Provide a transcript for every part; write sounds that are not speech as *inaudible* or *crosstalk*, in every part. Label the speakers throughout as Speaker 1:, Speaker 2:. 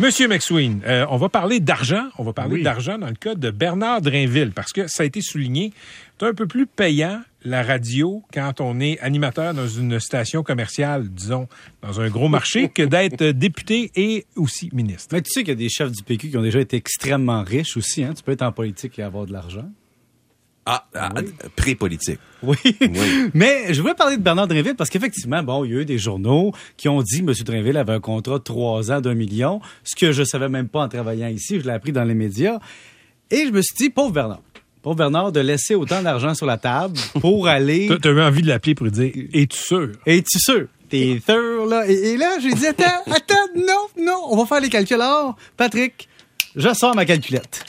Speaker 1: Monsieur McSween, euh, on va parler d'argent. On va parler
Speaker 2: Oui.
Speaker 1: d'argent dans le cas de Bernard Drainville, parce que ça a été souligné. C'est un peu plus payant la radio quand on est animateur dans une station commerciale, disons, dans un gros marché, *laughs* que d'être député et aussi ministre.
Speaker 2: Mais tu sais qu'il y a des chefs du PQ qui ont déjà été extrêmement riches aussi. Hein? Tu peux être en politique et avoir de l'argent.
Speaker 3: Ah, ah, pré-politique.
Speaker 2: Oui.
Speaker 3: Oui. *laughs*
Speaker 2: Mais je voulais parler de Bernard Drinville parce qu'effectivement, bon, il y a eu des journaux qui ont dit que M. Drinville avait un contrat de trois ans d'un million, ce que je savais même pas en travaillant ici. Je l'ai appris dans les médias. Et je me suis dit, pauvre Bernard. Pauvre Bernard, de laisser autant d'argent sur la table pour *laughs* aller.
Speaker 1: T'as t'as eu envie de l'appeler pour lui dire Es-tu sûr?
Speaker 2: Es-tu sûr? T'es sûr, là? Et, et là, j'ai dit, attends, *laughs* attends, non, non, on va faire les calculs. Alors, Patrick, je sors ma calculette.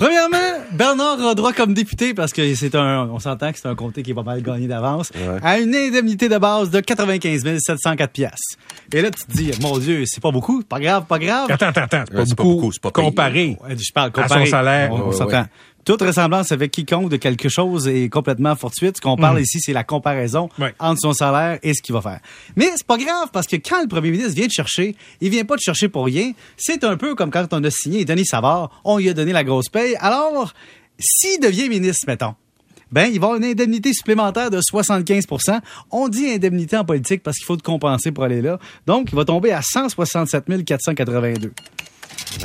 Speaker 2: Premièrement, Bernard a droit comme député, parce que c'est un, on s'entend que c'est un comté qui est pas mal gagné d'avance,
Speaker 3: Ouais.
Speaker 2: à une indemnité de base de 95 704 piastres. Et là, tu te dis, mon Dieu, c'est pas beaucoup, pas grave, pas grave.
Speaker 1: Attends, attends, attends. C'est pas,
Speaker 3: Ouais, c'est pas
Speaker 1: beaucoup,
Speaker 3: c'est pas
Speaker 1: comparé.
Speaker 2: Je parle
Speaker 1: À
Speaker 2: comparé.
Speaker 1: son salaire.
Speaker 2: On, on
Speaker 3: Ouais,
Speaker 2: s'entend. Toute ressemblance avec quiconque de quelque chose est complètement fortuite. Ce qu'on parle ici, c'est la comparaison
Speaker 1: Ouais.
Speaker 2: entre son salaire et ce qu'il va faire. Mais c'est pas grave parce que quand le premier ministre vient te chercher, il vient pas te chercher pour rien. C'est un peu comme quand on a signé Denis Savard, on lui a donné la grosse paye. Alors, s'il devient ministre, mettons, ben, il va avoir une indemnité supplémentaire de 75% On dit indemnité en politique parce qu'il faut te compenser pour aller là. Donc, il va tomber à 167 482.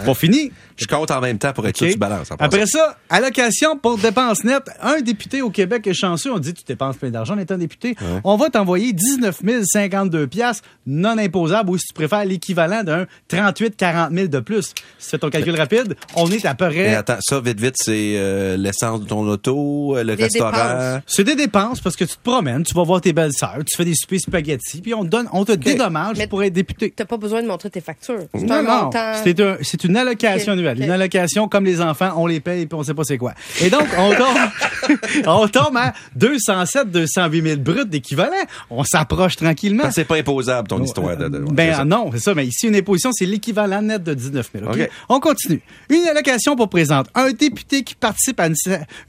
Speaker 2: Pas fini.
Speaker 3: Je compte en même temps pour être sûr
Speaker 2: OK.
Speaker 3: que tu balances. en
Speaker 2: Après ça, allocation pour dépenses nettes. Un député au Québec est chanceux. On dit tu dépenses plein d'argent en étant député. On va t'envoyer 19 052 piastres non imposables ou si tu préfères l'équivalent d'un 38 40 000 de plus. Si tu fais ton calcul rapide, on est à peu
Speaker 3: Mais
Speaker 2: près...
Speaker 3: attends, ça, vite, vite, c'est euh, l'essence de ton auto, euh, le
Speaker 4: Les
Speaker 3: restaurant.
Speaker 2: C'est des dépenses parce que tu te promènes, tu vas voir tes belles sœurs, tu fais des soupers spaghettis, puis on te donne, on te dédommage
Speaker 4: Mais-
Speaker 2: pour être député.
Speaker 4: T'as pas besoin de montrer tes factures. C'est
Speaker 2: Non,
Speaker 4: un
Speaker 2: non,
Speaker 4: montant.
Speaker 2: C'est un- c'est une allocation
Speaker 4: Ok,
Speaker 2: annuelle.
Speaker 4: ok.
Speaker 2: Une allocation comme les enfants, on les paye puis on sait pas c'est quoi. Et donc, on tombe, *laughs* on tombe à 207, 208 000 bruts d'équivalent. On s'approche tranquillement.
Speaker 3: Que c'est pas imposable, ton histoire. De, de-
Speaker 2: Ben non, c'est ça. Mais ici, une imposition, c'est l'équivalent net de 19 000. OK?
Speaker 3: OK.
Speaker 2: On continue. Une allocation pour présente. Un député qui participe à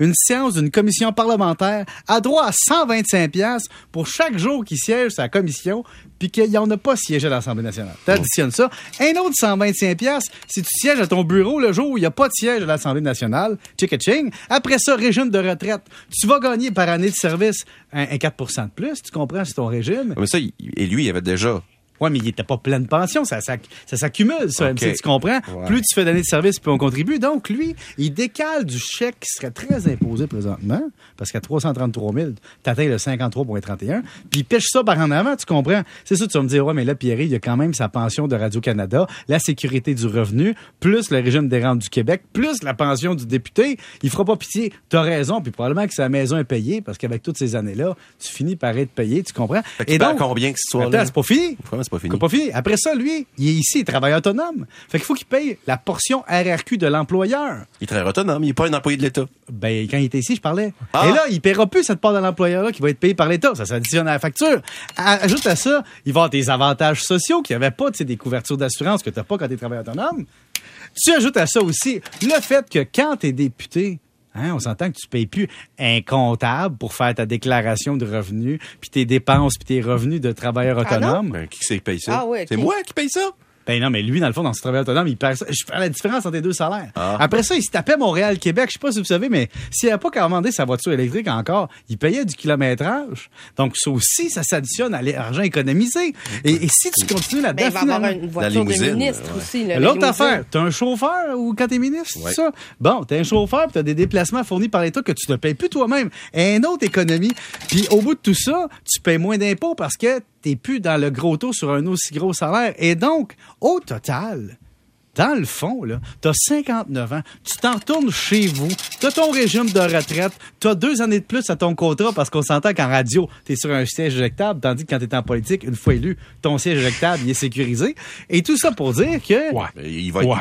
Speaker 2: une séance d'une commission parlementaire a droit à 125 pièces pour chaque jour qu'il siège sa commission puis qu'il n'en a pas siégé à l'Assemblée nationale. T'additionnes ça. Un autre 125 pièces si tu sièges à ton bureau le jour où il n'y a pas de siège à l'Assemblée nationale. Chick ching. Après ça, régime de retraite. Tu vas gagner par année de service un, un 4% de plus. Tu comprends, c'est ton régime.
Speaker 3: Mais ça, et lui, il avait déjà.
Speaker 2: Ouais, mais il était pas plein de pension, ça, ça, ça s'accumule, ça. MC, tu comprends?
Speaker 3: Ouais.
Speaker 2: Plus tu fais d'années de service, plus on contribue. Donc, lui, il décale du chèque qui serait très imposé présentement, parce qu'à 333 000, t'atteins le 53,31, puis il pêche ça par en avant, tu comprends? C'est ça, tu vas me dire, ouais, mais là, Pierre, il y a quand même sa pension de Radio-Canada, la sécurité du revenu, plus le régime des rentes du Québec, plus la pension du député. Il fera pas pitié. T'as raison, puis probablement que sa maison est payée, parce qu'avec toutes ces années-là, tu finis par être payé, tu comprends?
Speaker 3: Fait qu'il perd combien, cette histoire-là?
Speaker 2: Attends, c'est pas fini.
Speaker 3: C'est pas fini.
Speaker 2: C'est pas fini. Après ça, lui, il est ici, il travaille autonome. Fait qu'il faut qu'il paye la portion RRQ de l'employeur.
Speaker 3: Il travaille autonome, il n'est pas un employé de l'État.
Speaker 2: Ben, quand il était ici, je parlais.
Speaker 3: Ah.
Speaker 2: Et là, il paiera plus cette part de l'employeur-là qui va être payée par l'État. Ça s'additionne à la facture. Ajoute à ça, il va avoir des avantages sociaux qu'il n'y avait pas, tu sais, des couvertures d'assurance que tu n'as pas quand tu es travailleur autonome. Tu ajoutes à ça aussi le fait que quand tu es député, Hein, on s'entend que tu payes plus un comptable pour faire ta déclaration de revenus, puis tes dépenses, puis tes revenus de travailleur
Speaker 4: Ah
Speaker 2: autonome.
Speaker 3: Ben, qui c'est qui paye ça?
Speaker 4: Ah ok.
Speaker 3: C'est moi qui paye ça?
Speaker 2: Ben non, mais lui, dans le fond, dans ce travail autonome, il perd ça. Je fais la différence entre les deux salaires.
Speaker 3: Ah.
Speaker 2: Après ça, il se tapait Montréal-Québec. Je sais pas si vous savez, mais s'il n'avait pas commandé sa voiture électrique encore, il payait du kilométrage. Donc, ça aussi, ça s'additionne à l'argent économisé. Et, et si tu continues
Speaker 4: Ben,
Speaker 2: là-dedans,
Speaker 4: il va avoir
Speaker 2: finalement-
Speaker 4: une voiture de
Speaker 3: limousine,
Speaker 4: ministre
Speaker 3: ouais.
Speaker 4: aussi. la
Speaker 2: L'autre affaire, t'as un chauffeur ou quand t'es ministre,
Speaker 3: Ouais.
Speaker 2: c'est ça? Bon, t'as un chauffeur puis t'as des déplacements fournis par l'État que tu ne payes plus toi-même. Et une autre économie. Puis au bout de tout ça, tu payes moins d'impôts parce que t'es plus dans le gros taux sur un aussi gros salaire. Et donc, au total, dans le fond, là, t'as 59 ans, tu t'en retournes chez vous, t'as ton régime de retraite, t'as deux années de plus à ton contrat parce qu'on s'entend qu'en radio, t'es sur un siège éjectable, tandis que quand t'es en politique, une fois élu, ton siège éjectable, il est sécurisé. Et tout ça pour dire que...
Speaker 1: Ouais.
Speaker 3: Ben, Il va
Speaker 1: Ouais.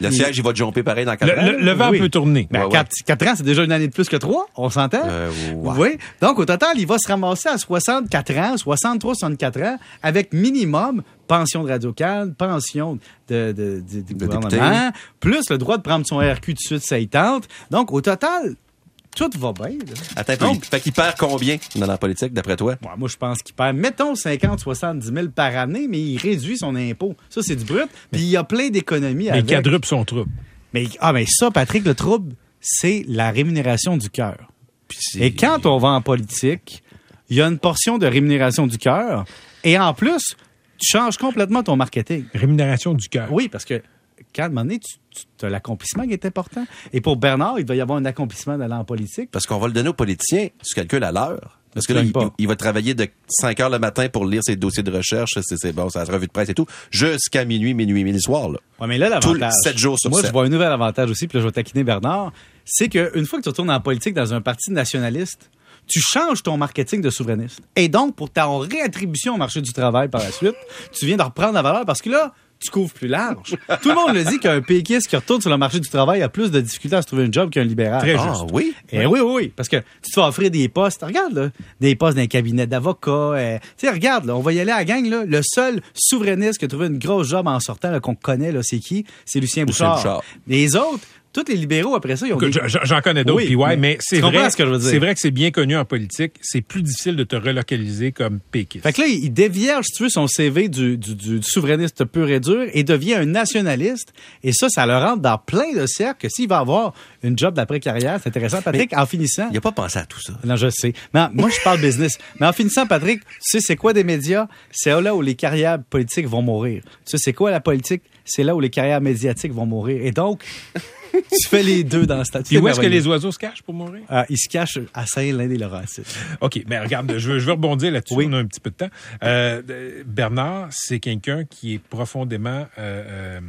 Speaker 3: Le siège, il va te jumper pareil dans
Speaker 1: Le,
Speaker 3: quatre ans.
Speaker 1: le- le vent
Speaker 2: Oui.
Speaker 1: peut tourner.
Speaker 2: Ben,
Speaker 3: Ouais, ouais.
Speaker 2: 4, ans, c'est déjà une année de plus que 3, on s'entend?
Speaker 3: Euh, ouais.
Speaker 2: Oui. Donc, au total, il va se ramasser à 64 ans, 63, 64 ans, avec minimum pension de Radio-Can, pension de, de- de- du
Speaker 3: De
Speaker 2: gouvernement, plus le droit de prendre son RQ tout de suite, ça y tente. Donc, au total, tout va bien. là.
Speaker 3: Attends,
Speaker 2: Donc-
Speaker 3: il- fait qu'il perd combien dans la politique, d'après toi?
Speaker 2: Ouais, moi, je pense qu'il perd, mettons, 50, 70 000 par année, mais il réduit son impôt. Ça, c'est du brut. Puis il y a plein d'économies
Speaker 1: Mais
Speaker 2: avec.
Speaker 1: quadruple son trouble.
Speaker 2: Mais, ah, mais ça, Patrick, le trouble, c'est la rémunération du cœur. Et quand on va en politique, il y a une portion de rémunération du cœur. Et en plus, tu changes complètement ton marketing.
Speaker 1: Rémunération du cœur.
Speaker 2: Oui, parce que quand à un moment donné, tu, as l'accomplissement qui est important. Et pour Bernard, il doit y avoir un accomplissement d'aller en politique.
Speaker 3: Parce qu'on va le donner aux politiciens, tu calcules à l'heure. Parce que là, il, va travailler de 5 heures le matin pour lire ses dossiers de recherche, c'est, c'est bon, sa revue de presse et tout, jusqu'à minuit, minuit, minuit le soir. Là.
Speaker 2: Ouais, mais là, l'avantage.
Speaker 3: sept jours sur
Speaker 2: Moi, je vois un nouvel avantage aussi, puis là, je vais taquiner Bernard. C'est qu'une fois que tu retournes en politique dans un parti nationaliste, tu changes ton marketing de souverainiste. Et donc, pour ta réattribution au marché du travail par la suite, tu viens de reprendre la valeur parce que là, tu couvres plus large. *laughs* Tout le monde le dit qu'un péquiste qui retourne sur le marché du travail a plus de difficultés à se trouver un job qu'un libéral.
Speaker 1: Très
Speaker 3: Ah
Speaker 1: juste.
Speaker 3: oui?
Speaker 2: Eh oui, oui, oui, parce que tu te fais offrir des postes. Regarde, là, des postes dans un cabinet d'avocat. euh, tu sais, regarde, là, on va y aller à la gang. Là, le seul souverainiste qui a trouvé une grosse job en sortant, qu'on connaît, c'est qui? C'est Lucien Bouchard.
Speaker 3: Bouchard.
Speaker 2: Les autres, tous les libéraux, après ça, ils ont
Speaker 1: j'en- connais d'autres,
Speaker 2: Oui,
Speaker 1: puis ouais,
Speaker 2: mais
Speaker 1: c'est vrai,
Speaker 2: ce que je veux dire?
Speaker 1: c'est vrai que c'est bien connu en politique. C'est plus difficile de te relocaliser comme péquiste.
Speaker 2: Fait que là, il dévierge, si tu veux, son CV du, du, du souverainiste pur et dur et devient un nationaliste. Et ça, ça le rentre dans plein de cercles que s'il va avoir une job d'après-carrière, c'est intéressant. Patrick, en finissant...
Speaker 3: Il n'a pas pensé à tout ça.
Speaker 2: Non, je sais. Mais moi, je parle business. Mais en finissant, Patrick, tu sais, c'est quoi des médias? C'est là où les carrières politiques vont mourir. Tu sais, c'est quoi la politique? C'est là où les carrières médiatiques vont mourir. Et donc, tu fais les deux dans ce statut.
Speaker 1: Puis où est-ce que les oiseaux se cachent pour mourir?
Speaker 2: Ah, ils se cachent à Saint-Lin-des-Laurentides.
Speaker 1: OK, mais regarde, je veux, je veux rebondir là-dessus.
Speaker 2: Oui.
Speaker 1: On a un petit peu de temps. Euh, Bernard, c'est quelqu'un qui est profondément euh, euh,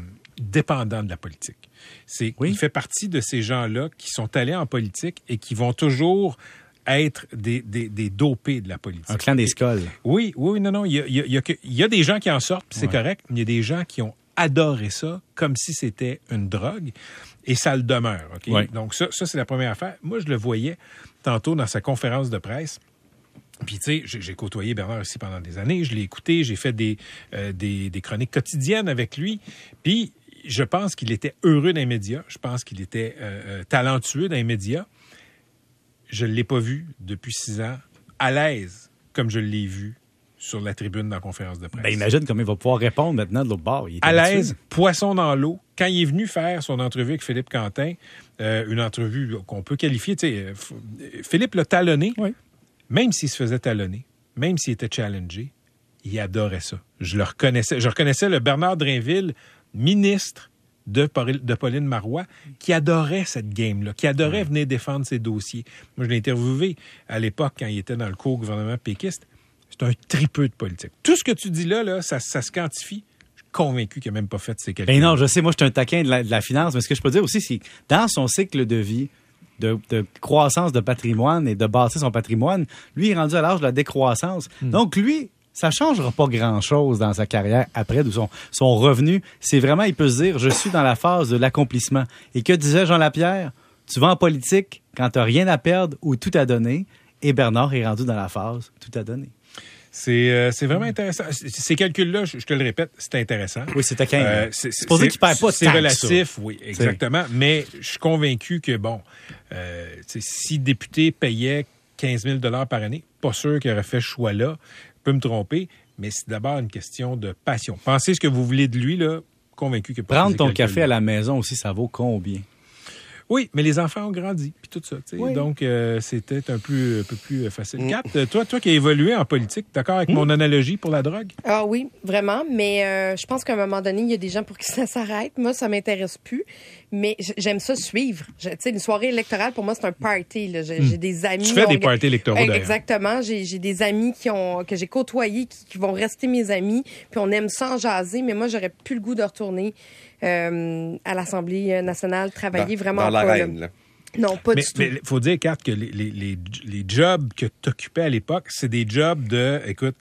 Speaker 1: dépendant de la politique. C'est,
Speaker 2: Oui.
Speaker 1: Il fait partie de ces gens-là qui sont allés en politique et qui vont toujours être des, des, des dopés de la politique.
Speaker 2: Un clan des scoles.
Speaker 1: Oui, oui, non, non. Il y a, il y a- il y a que- il y a des gens qui en sortent, c'est
Speaker 2: Ouais.
Speaker 1: correct. mais Il y a des gens qui ont adoré ça comme si c'était une drogue, et ça le demeure. OK?
Speaker 2: Ouais.
Speaker 1: Donc, ça, ça c'est la première affaire. Moi, je le voyais tantôt dans sa conférence de presse. Puis, tu sais, j'ai côtoyé Bernard aussi pendant des années. Je l'ai écouté. J'ai fait des, euh, des, des chroniques quotidiennes avec lui. Puis, je pense qu'il était heureux dans les médias. Je pense qu'il était euh, euh, talentueux dans les médias. Je ne l'ai pas vu depuis six ans à l'aise comme je l'ai vu sur la tribune dans la conférence de presse.
Speaker 2: Ben, imagine comment il va pouvoir répondre maintenant de l'autre bord. Il
Speaker 1: à l'aise, poisson dans l'eau. Quand il est venu faire son entrevue avec Philippe Quentin, euh, une entrevue qu'on peut qualifier, tu sais, euh, euh, Philippe l'a talonné,
Speaker 2: Oui.
Speaker 1: même s'il se faisait talonner, même s'il était challengé, il adorait ça. Je le reconnaissais. Je reconnaissais le Bernard Drainville, ministre de, Paul- de Pauline Marois, qui adorait cette game-là, qui adorait venir défendre ses dossiers. Moi, je l'ai interviewé à l'époque quand il était dans le co-gouvernement péquiste. C'est un tripeux de politique. Tout ce que tu dis là, là ça, ça se quantifie. Je suis convaincu qu'il n'a même pas fait ces calculs.
Speaker 2: Ben non, je sais, moi, je suis un taquin de la, de la finance, mais ce que je peux dire aussi, c'est que dans son cycle de vie, de, de croissance de patrimoine et de bâtir son patrimoine, lui, est rendu à l'âge de la décroissance. Donc, lui, ça changera pas grand-chose dans sa carrière après de son, son revenu. C'est vraiment, il peut se dire, je suis dans la phase de l'accomplissement. Et que disait Jean Lapierre? Tu vas en politique quand tu rien à perdre ou tout à donner. Et Bernard est rendu dans la phase tout à donner.
Speaker 1: C'est euh, vraiment intéressant. Ces calculs-là, je, je te le répète, c'est intéressant.
Speaker 2: Oui, c'est taquin.
Speaker 1: Euh, c'est
Speaker 2: supposé qu'il perd pas
Speaker 1: C'est relatif, oui, exactement. Mais je suis convaincu que, bon, euh, si député payait 15 000 par année, pas sûr qu'il aurait fait ce choix-là. Je peux me tromper, mais c'est d'abord une question de passion. Pensez ce que vous voulez de lui, là, convaincu que...
Speaker 2: Prendre ton café à la maison aussi, ça vaut combien?
Speaker 1: Oui, mais les enfants ont grandi, puis tout ça. tu sais.
Speaker 2: Oui.
Speaker 1: Donc, euh, c'était un peu, un peu plus euh, facile. Kat, euh, toi, toi qui as évolué en politique, d'accord avec mon analogie pour la drogue?
Speaker 4: Ah oui, vraiment. Mais euh, je pense qu'à un moment donné, il y a des gens pour qui ça s'arrête. Moi, ça m'intéresse plus. Mais j'aime ça suivre. Tu sais, une soirée électorale, pour moi, c'est un party. là. J'ai j'ai des amis.
Speaker 1: Tu fais des
Speaker 4: on-
Speaker 1: parties électoraux.
Speaker 4: Exactement. J'ai des amis qui ont que j'ai côtoyés qui, qui vont rester mes amis. Puis on aime ça en jaser. Mais moi, j'aurais plus le goût de retourner euh, à l'Assemblée nationale, travailler vraiment
Speaker 3: dans
Speaker 4: pas,
Speaker 3: l'arène.
Speaker 4: Non, pas
Speaker 1: Mais
Speaker 4: du tout.
Speaker 1: il faut dire, Kat, que les, les, les, les jobs que tu occupais à l'époque, c'est des jobs de, écoute,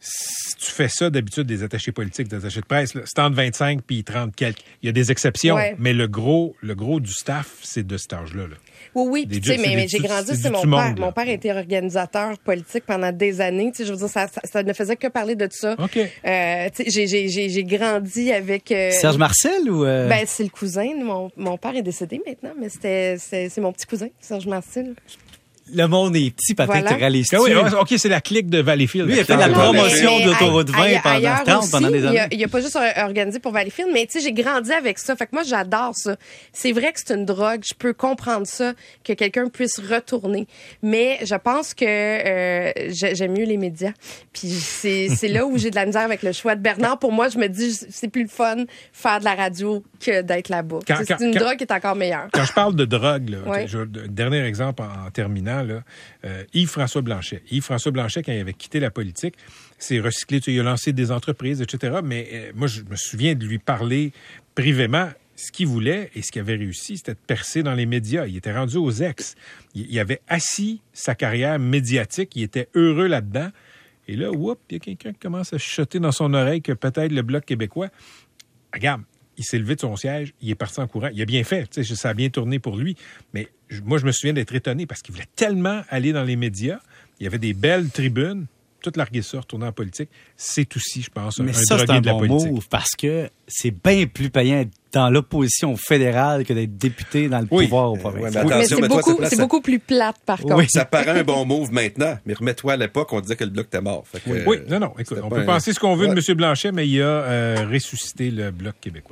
Speaker 1: si tu fais ça d'habitude des attachés politiques, des attachés de presse, là, c'est entre 25 puis 30 quelques. Il y a des exceptions,
Speaker 4: Ouais.
Speaker 1: mais le gros, le gros du staff, c'est de cet âge-là. là.
Speaker 4: Oui, oui, puis tu sais, mais, j'ai grandi,
Speaker 1: c'est
Speaker 4: mon père.
Speaker 1: monde.
Speaker 4: Mon père était organisateur politique pendant des années. Tu sais, je veux dire, ça, ça, ça ne faisait que parler de ça.
Speaker 1: OK.
Speaker 4: Euh, tu sais, j'ai- j'ai- j'ai j'ai grandi avec. euh,
Speaker 2: Serge Marcel ou... euh,
Speaker 4: Ben, c'est le cousin. Mon, mon père est décédé maintenant, mais c'est mon petit cousin, Serge Marcel.
Speaker 2: Le monde est petit, Patrick,
Speaker 4: Voilà.
Speaker 2: te réalises
Speaker 1: Ah oui, OK, c'est la clique de Valleyfield.
Speaker 2: Lui, il a fait la promotion de l'autoroute 20
Speaker 4: aille-
Speaker 2: pendant
Speaker 4: ailleurs
Speaker 2: 30 pendant des années.
Speaker 4: Il a pas juste or- organisé pour Valleyfield, mais tu sais, j'ai grandi avec ça. Fait que moi, j'adore ça. C'est vrai que c'est une drogue. Je peux comprendre ça, que quelqu'un puisse retourner. Mais je pense que euh, j'ai- j'aime mieux les médias. Puis c'est c'est là où j'ai de la misère avec le choix de Bernard. Pour moi, je me dis, c'est plus le fun faire de la radio que d'être là-bas.
Speaker 1: Quand-
Speaker 4: C'est une
Speaker 1: quand-
Speaker 4: drogue qui est encore meilleure.
Speaker 1: Quand je parle de drogue, là,
Speaker 4: Ouais.
Speaker 1: je- dernier exemple en, en terminant, euh, Yves-François Blanchet. Yves-François Blanchet, quand il avait quitté la politique, s'est recyclé, il a lancé des entreprises, etc. Mais euh, moi, je me souviens de lui parler privément. Ce qu'il voulait et ce qu'il avait réussi, c'était de percer dans les médias. Il était rendu aux ex. Il, avait assis sa carrière médiatique. Il était heureux là-dedans. Et là, whoop, il y a quelqu'un qui commence à chuchoter dans son oreille que peut-être le Bloc québécois regarde, il s'est levé de son siège, il est parti en courant. Il a bien fait, tu sais, ça a bien tourné pour lui. Mais je- moi, je me souviens d'être étonné parce qu'il voulait tellement aller dans les médias. Il y avait des belles tribunes. Tout larguer ça, retourner en politique, c'est aussi, je pense, un,
Speaker 2: Mais
Speaker 1: un
Speaker 2: ça, c'est
Speaker 1: drogué
Speaker 2: un
Speaker 1: de la
Speaker 2: bon
Speaker 1: politique.
Speaker 2: move parce que c'est bien plus payant d'être dans l'opposition fédérale que d'être député dans le
Speaker 1: Oui.
Speaker 2: pouvoir au
Speaker 3: ouais,
Speaker 2: provincial.
Speaker 3: mais
Speaker 4: c'est beaucoup,
Speaker 3: place-
Speaker 4: plus plate, par contre.
Speaker 2: Oui.
Speaker 3: Ça paraît un bon move maintenant, mais remets-toi à l'époque, on disait que le bloc était mort. Fait que,
Speaker 1: Oui,
Speaker 3: euh,
Speaker 1: non, non, écoute, on peut
Speaker 3: un-
Speaker 1: penser ce qu'on veut
Speaker 3: Ouais.
Speaker 1: de M. Blanchet, mais il a euh, ressuscité le Bloc québécois.